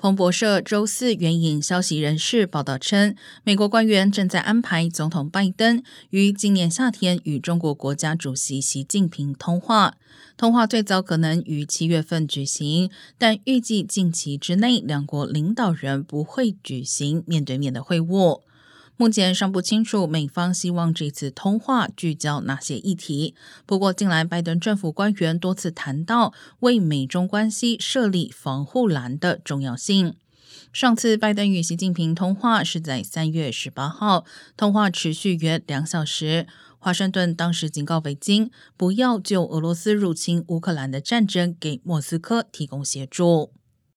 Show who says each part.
Speaker 1: 彭博社周四援引消息人士报道称，美国官员正在安排总统拜登于今年夏天与中国国家主席习近平通话。通话最早可能于七月份举行，但预计近期之内两国领导人不会举行面对面的会晤。目前尚不清楚美方希望这次通话聚焦哪些议题。不过，近来拜登政府官员多次谈到为美中关系设立防护栏的重要性。上次拜登与习近平通话是在三月十八号，通话持续约两小时。华盛顿当时警告北京，不要就俄罗斯入侵乌克兰的战争给莫斯科提供协助。